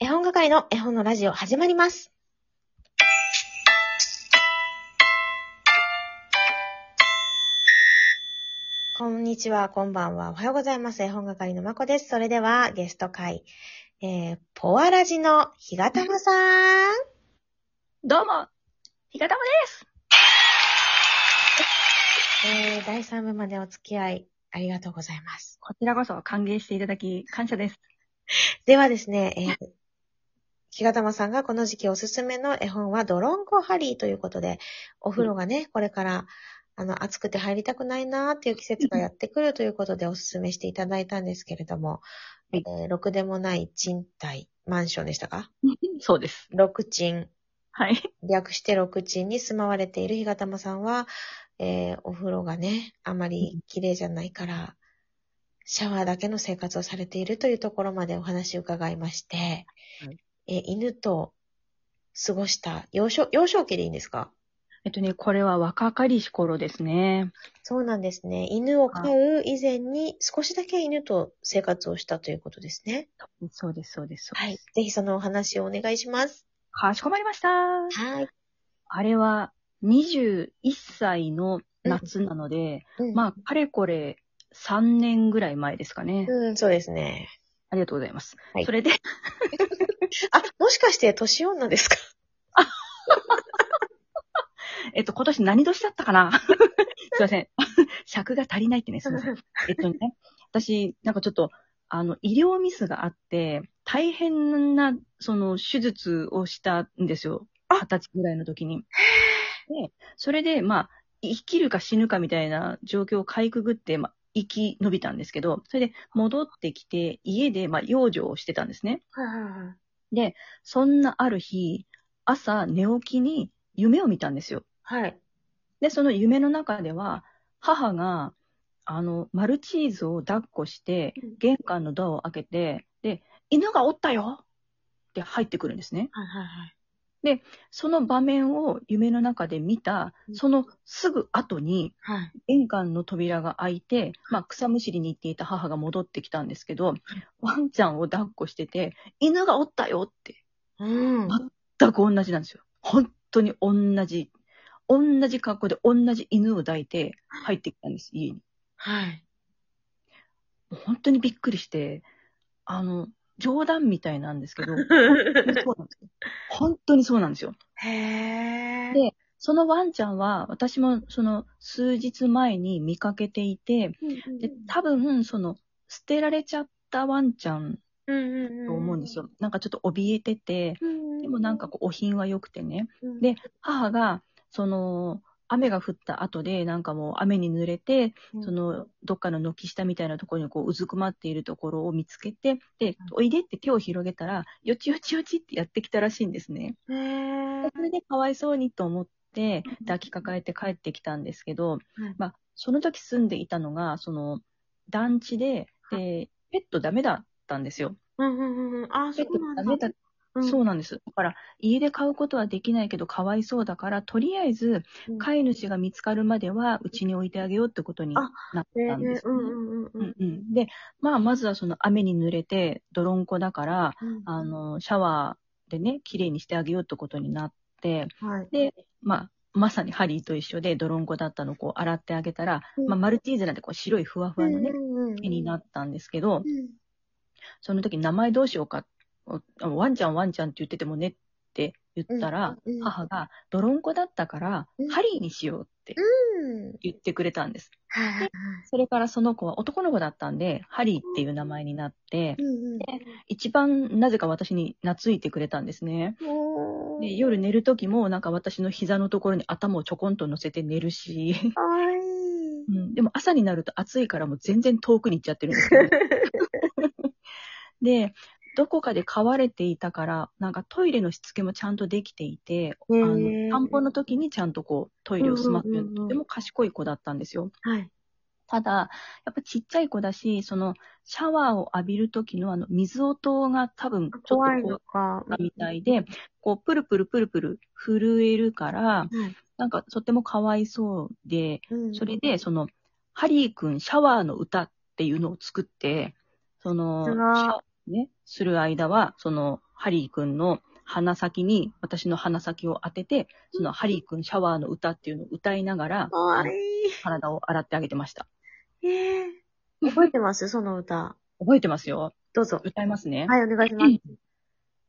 絵本係の絵本のラジオ始まります。こんにちは、こんばんは。おはようございます。絵本係のまこです。それでは、ゲスト会、えー、ポアラジのひがたまさん。どうも、ひがたまです。えー、第3部までお付き合い、ありがとうございます。こちらこそ歓迎していただき、感謝です。ではですね、えー、ひがたまさんがこの時期おすすめの絵本はドロンコハリーということで、お風呂がね、これから、あの、暑くて入りたくないなーっていう季節がやってくるということでおすすめしていただいたんですけれども、はい。えーろくでもない賃貸、マンションでしたか？そうです。六賃、はい。略して六賃に住まわれているひがたまさんは、えーお風呂がね、あまり綺麗じゃないから、シャワーだけの生活をされているというところまでお話を伺いまして、はいえー犬と過ごした幼少、幼少期でいいんですか？えっとね、これは若かりし頃ですね。そうなんですね。犬を飼う以前に少しだけ犬と生活をしたということですね。そうです、そうです、そうはいです。。ぜひそのお話をお願いします。かしこまりました。はい。あれは、21歳の夏なので、うんまあ、かれこれ3年ぐらい前ですかね。うん、そうですね。ありがとうございます。はいそれで、あ、もしかして年女ですか？えっと、今年何年だったかな？すいません。尺が足りないってね、すいません。えっとね、私、なんかちょっと、あの、医療ミスがあって、大変な、その、手術をしたんですよ。あ二十歳ぐらいの時に。で、それで、まあ、生きるか死ぬかみたいな状況をかいくぐって、まあ、生き延びたんですけど、それで戻ってきて、家で、まあ、養生をしてたんですね。はいはいはい。で、そんなある日、朝寝起きに夢を見たんですよ。はい。で、その夢の中では、母が、あの、マルチーズを抱っこしてうん、玄関のドアを開けて、で、犬がおったよって入ってくるんですね。はいはいはい。その場面を夢の中で見たう、んそのすぐ後に、はい。玄関の扉が開いて、まあ、草むしりに行っていた母が戻ってきたんですけど、ワンちゃんを抱っこしてて、犬がおったよって、うん。全く同じなんですよ。本当に同じ。同じ格好で同じ犬を抱いて入ってきたんです、家に。はい。本当にびっくりして、あの、冗談みたいなんですけど、本当にそうなんですよ。本当にそうなんですよ。へー。でそのワンちゃんは、私もその数日前に見かけていて、で多分、その、捨てられちゃったワンちゃん。と思うんですよ。なんかちょっと怯えてて、うん。でもなんかこう、お品は良くてね。うん、で母が、その、雨が降った後で、なんかもう雨に濡れて、うんそ、の、どっかの軒下みたいなところにこう、うずくまっているところを見つけて、で、おいでって手を広げたら、よちよちよちってやってきたらしいんですね。へーでそれでかわいそうにと思ってうん、抱きかかえて帰ってきたんですけど、はいまあ、その時住んでいたのが、その、団地で、で、ペットダメだったんですよ。うんうんうんうん。あ、そペットうなんだ。ダメだうんそうなんです。だから、家で飼うことはできないけど、かわいそうだから、とりあえず、うん。飼い主が見つかるまでは、うちに置いてあげようってことになあったんですで、まあ、まずはその雨に濡れて、泥んこだから、うん。あの、シャワーでね、綺麗にしてあげようってことになって、はい。で、まあ、まさにハリーと一緒で泥んこだったのをこう洗ってあげたら、うん。まあ、マルチーズなんてこう白いふわふわのね、うんうん毛になったんですけど、うん。その時名前どうしようか、おワンちゃんワンちゃんって言っててもねって言ったら、うんうん母が泥んこだったから、うんハリーにしようってうん。言ってくれたんです。それからその子は男の子だったんで、ハリーっていう名前になって、うんうん一番なぜか私に懐いてくれたんですね。で夜寝る時もなんか私の膝のところに頭をちょこんと乗せて寝るし、かわいい。うん、でも朝になると暑いからもう全然遠くに行っちゃってるんですけど。で、どこかで飼われていたから、なんかトイレのしつけもちゃんとできていて、あの散歩の時にちゃんとこうトイレを済ませる、とても賢い子だったんですよ。はい。ただ、やっぱちっちゃい子だし、そのシャワーを浴びる時のあの水音が多分ちょっと怖いったみたいで、こうプルプルプルプル震えるから、はい。なんかとてもかわいそうで、うんそれで、その、ハリーくんシャワーの歌っていうのを作って、その、ね、する間は、その、ハリーくんの鼻先に、私の鼻先を当てて、そのハリーくんシャワーの歌っていうのを歌いながら、かわい体を洗ってあげてました。い。ええ覚えてます？その歌。覚えてますよ。どうぞ。歌いますね。はい、お願いします。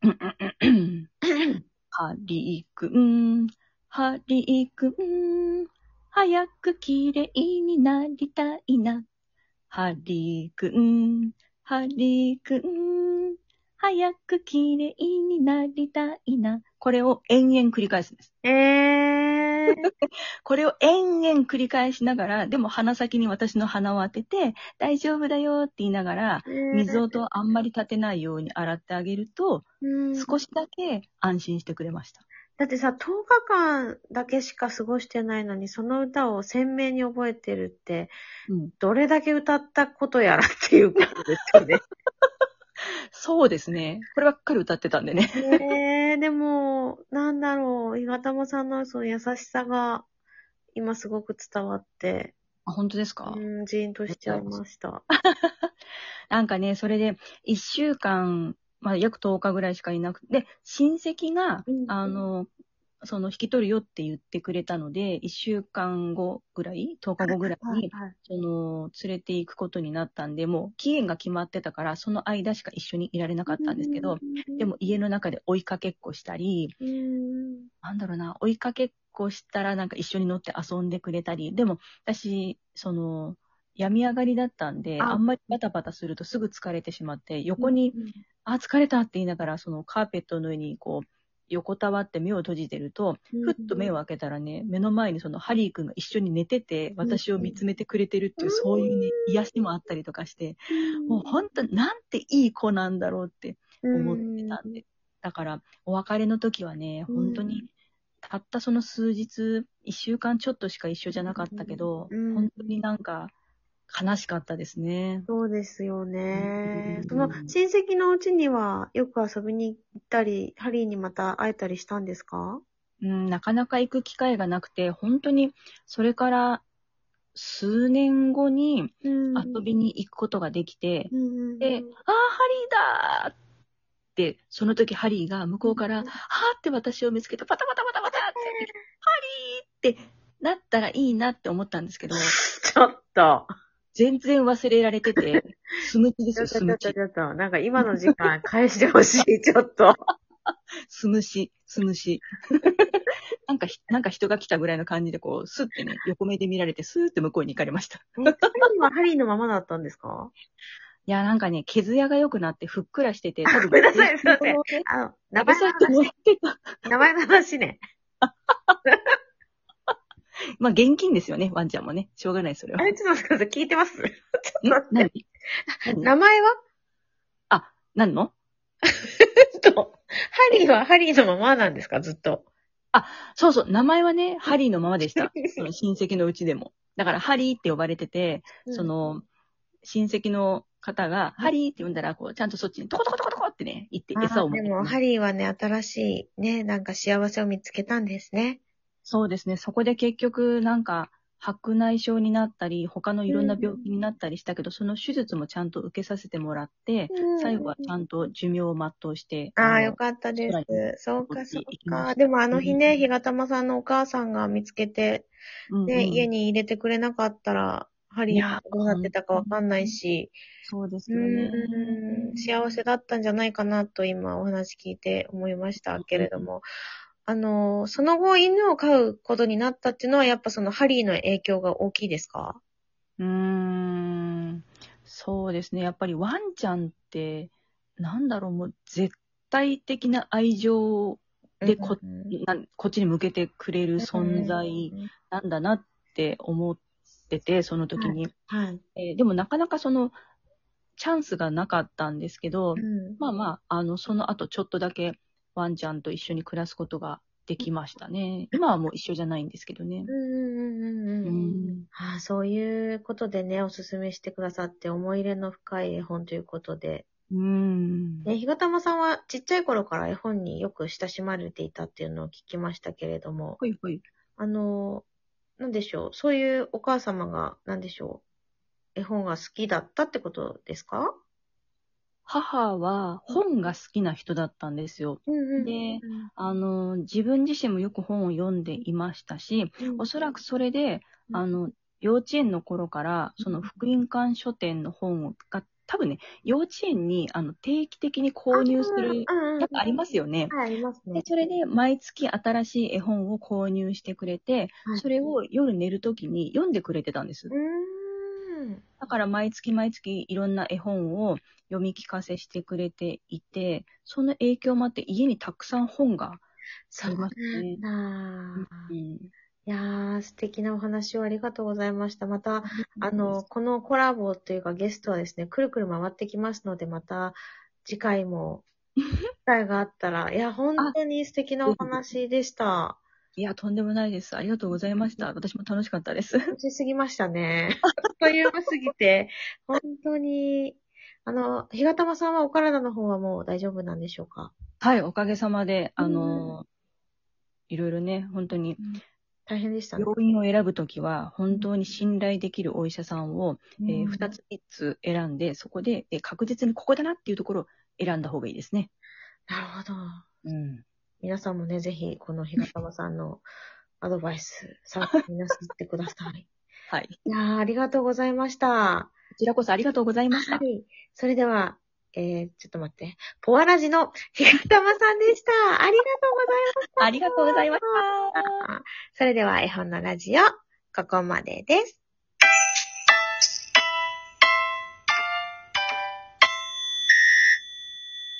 ハリーくん、ハリーくん、早く綺麗になりたいな。ハリーくん、ハリーくん、早く綺麗になりたいな。これを延々繰り返すんです。ええ これを延々繰り返しながら、でも鼻先に私の鼻を当てて、大丈夫だよって言いながら、水音をあんまり立てないように洗ってあげると、うん少しだけ安心してくれました。だってさ、10日間だけしか過ごしてないのに、その歌を鮮明に覚えてるって、うん。どれだけ歌ったことやらっていうことですよね。そうですね。こればっかり歌ってたんでね。えー、でも、なんだろう、岩玉さんのその優しさが、今すごく伝わって、あ、本当ですか、うん、ジーンとしちゃいました。なんかね、それで、一週間、まあ、約10日ぐらいしかいなくて、で、親戚がうん、あの、その、引き取るよって言ってくれたので、一週間後ぐらい ?10 日後ぐらいに、はいその、連れて行くことになったんで、もう、期限が決まってたから、その間しか一緒にいられなかったんですけど、、でも、家の中で追いかけっこしたり、うん、なんだろうな、追いかけっこしたらなんか一緒に乗って遊んでくれたり、でも私、その、病み上がりだったんで、あ。あんまりバタバタするとすぐ疲れてしまって、横に、あ、疲れたって言いながら、そのカーペットの上にこう、横たわって目を閉じてると、ふっと目を開けたらね、目の前にそのハリー君が一緒に寝てて、私を見つめてくれてるっていう、そういうね、癒しもあったりとかして、もう本当なんていい子なんだろうって思ってたんで。だから、お別れの時はね、うん。本当に、たったその数日、一週間ちょっとしか一緒じゃなかったけど、うん。本当になんか、悲しかったですね。そうですよねう。んその親戚のうちにはよく遊びに行ったり、ハリーにまた会えたりしたんですか？うん、なかなか行く機会がなくて、本当に、それから、数年後に遊びに行くことができて、うんで、あー、ハリーだーって、その時ハリーが向こうから、はーって私を見つけて、パタパタパタパタって、ハリーってなったらいいなって思ったんですけど、ちょっと。全然忘れられてて、スムチですよ、スムチち。ょっと。なんか今の時間返してほしい、ちょっと。スムシ、スムシ。なんかひ、なんか人が来たぐらいの感じで、こう、スッてね、横目で見られて、スーって向こうに行かれました。えハリーはハリーのままだったんですか？いや、なんかね、毛艶が良くなってふっくらしてて、あごめんなさいすいませんん。あの、名前の話。名前の話ね。まあ、現金ですよね、ワンちゃんもね。しょうがない、それは。あれ、ちょっと待ってください。聞いてます？ん何？何？名前は？何の？と、ハリーはハリーのままなんですか？ずっと。そうそう、名前はね、ハリーのままでした。その親戚のうちでも。だから、ハリーって呼ばれてて、その、親戚の方が、ハリーって呼んだら、こう、ちゃんとそっちにトコトコトコトコってね、行ってあ餌をもらってーでも、ハリーはね、新しいね、なんか幸せを見つけたんですね。そうですね。そこで結局、なんか、白内障になったり、他のいろんな病気になったりしたけど、その手術もちゃんと受けさせてもらって、最後はちゃんと寿命を全うして。ああ、のよかったで空す。そうか、そう行きましたか。でもあの日ね、うんひがたまさんのお母さんが見つけて、うんうんね、家に入れてくれなかったら、ハリーいやどうなってたかわかんないし、そうですうよね。ーん、幸せだったんじゃないかなと今お話聞いて思いましたけれども、あの、その後犬を飼うことになったっていうのは、やっぱそのハリーの影響が大きいですか？うーん。そうですね。やっぱりワンちゃんって、なんだろう、もう絶対的な愛情でこうんなこっちに向けてくれる存在なんだなって思ってて、その時に。はい。えーでもなかなかその、チャンスがなかったんですけど、うんまあまあ、あの、その後ちょっとだけワンちゃんと一緒に暮らすことができましたね。今はもう一緒じゃないんですけどねうん。うんうんうんううんん。ああそういうことでね、おすすめしてくださって、思い入れの深い絵本ということで。うん。ね、ひがたまさんはちっちゃい頃から絵本によく親しまれていたっていうのを聞きましたけれども、ほいほい。あの、なんでしょう、そういうお母様が、なんでしょう、絵本が好きだったってことですか？母は本が好きな人だったんですよ。であの、自分自身もよく本を読んでいましたし、うんおそらくそれで、うんあの、幼稚園の頃から、その福音館書店の本が、多分ね、幼稚園にあの定期的に購入する、うんうんやっぱありますよね。はい、ありますでね。それで毎月新しい絵本を購入してくれて、はいそれを夜寝るときに読んでくれてたんですう。ーん。だから毎月毎月いろんな絵本を読み聞かせしてくれていて、その影響もあって家にたくさん本がそうありますねなんだ。うん、いやー、素敵なお話をありがとうございました。また、あの、、このコラボというかゲストはですね、くるくる回ってきますので、また次回も、機会があったら、いや、本当に素敵なお話でした。いや、とんでもないです。ありがとうございました。私も楽しかったです。楽しすぎましたね。あっという間すぎて、本当に、あの、ひがたまさんはお体の方はもう大丈夫なんでしょうか？はい、おかげさまで、あの、いろいろね、本当に、大変でしたね。病院を選ぶときは、本当に信頼できるお医者さんを、えーうん2つ3つ選んで、そこで、えー確実にここだなっていうところを選んだ方がいいですね。なるほど。うん。皆さんもね、ぜひ、このひがたまさんのアドバイス、参考になさってください。はい。いやー、ありがとうございました。こちらこそありがとうございました。はい。それでは、えー、ちょっと待って。ポワラジのひがたまさんでした。ありがとうございました。ありがとうございました。それでは、絵本のラジオ、ここまでです。